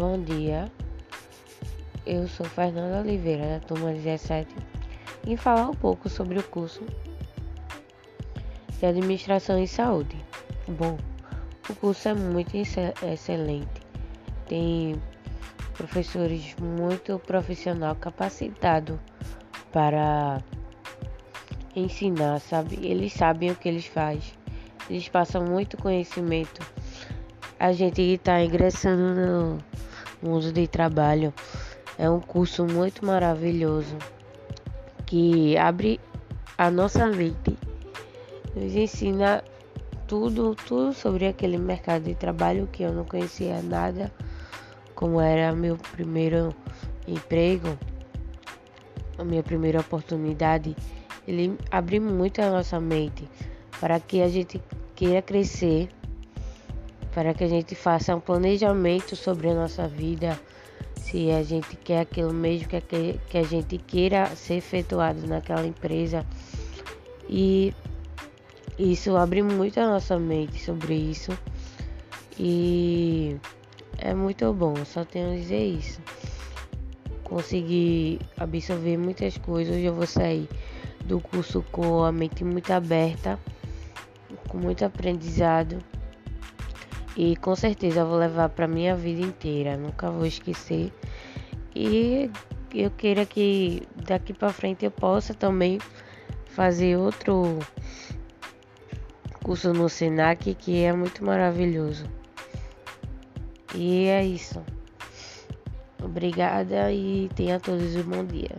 Bom dia, eu sou Fernanda Oliveira, da turma 17, e falar um pouco sobre o curso de Administração em Saúde. Bom, o curso é muito excelente, tem professores muito profissional capacitado para ensinar, sabe? Eles sabem o que eles fazem, eles passam muito conhecimento. A gente está ingressando no mundo de trabalho é um curso muito maravilhoso que abre a nossa mente, nos ensina tudo, tudo sobre aquele mercado de trabalho que eu não conhecia nada, como era meu primeiro emprego, a minha primeira oportunidade. Ele abre muito a nossa mente para que a gente queira crescer, para que a gente faça um planejamento sobre a nossa vida se a gente quer aquilo mesmo que, que a gente queira ser efetuado naquela empresa. E isso abre muito a nossa mente sobre isso. E é muito bom, só tenho a dizer isso. Consegui absorver muitas coisas, hoje eu vou sair do curso com a mente muito aberta, com muito aprendizado. E com certeza eu vou levar para minha vida inteira, nunca vou esquecer. E eu queira que daqui para frente eu possa também fazer outro curso no Senac que é muito maravilhoso. E é isso. Obrigada e tenha todos um bom dia.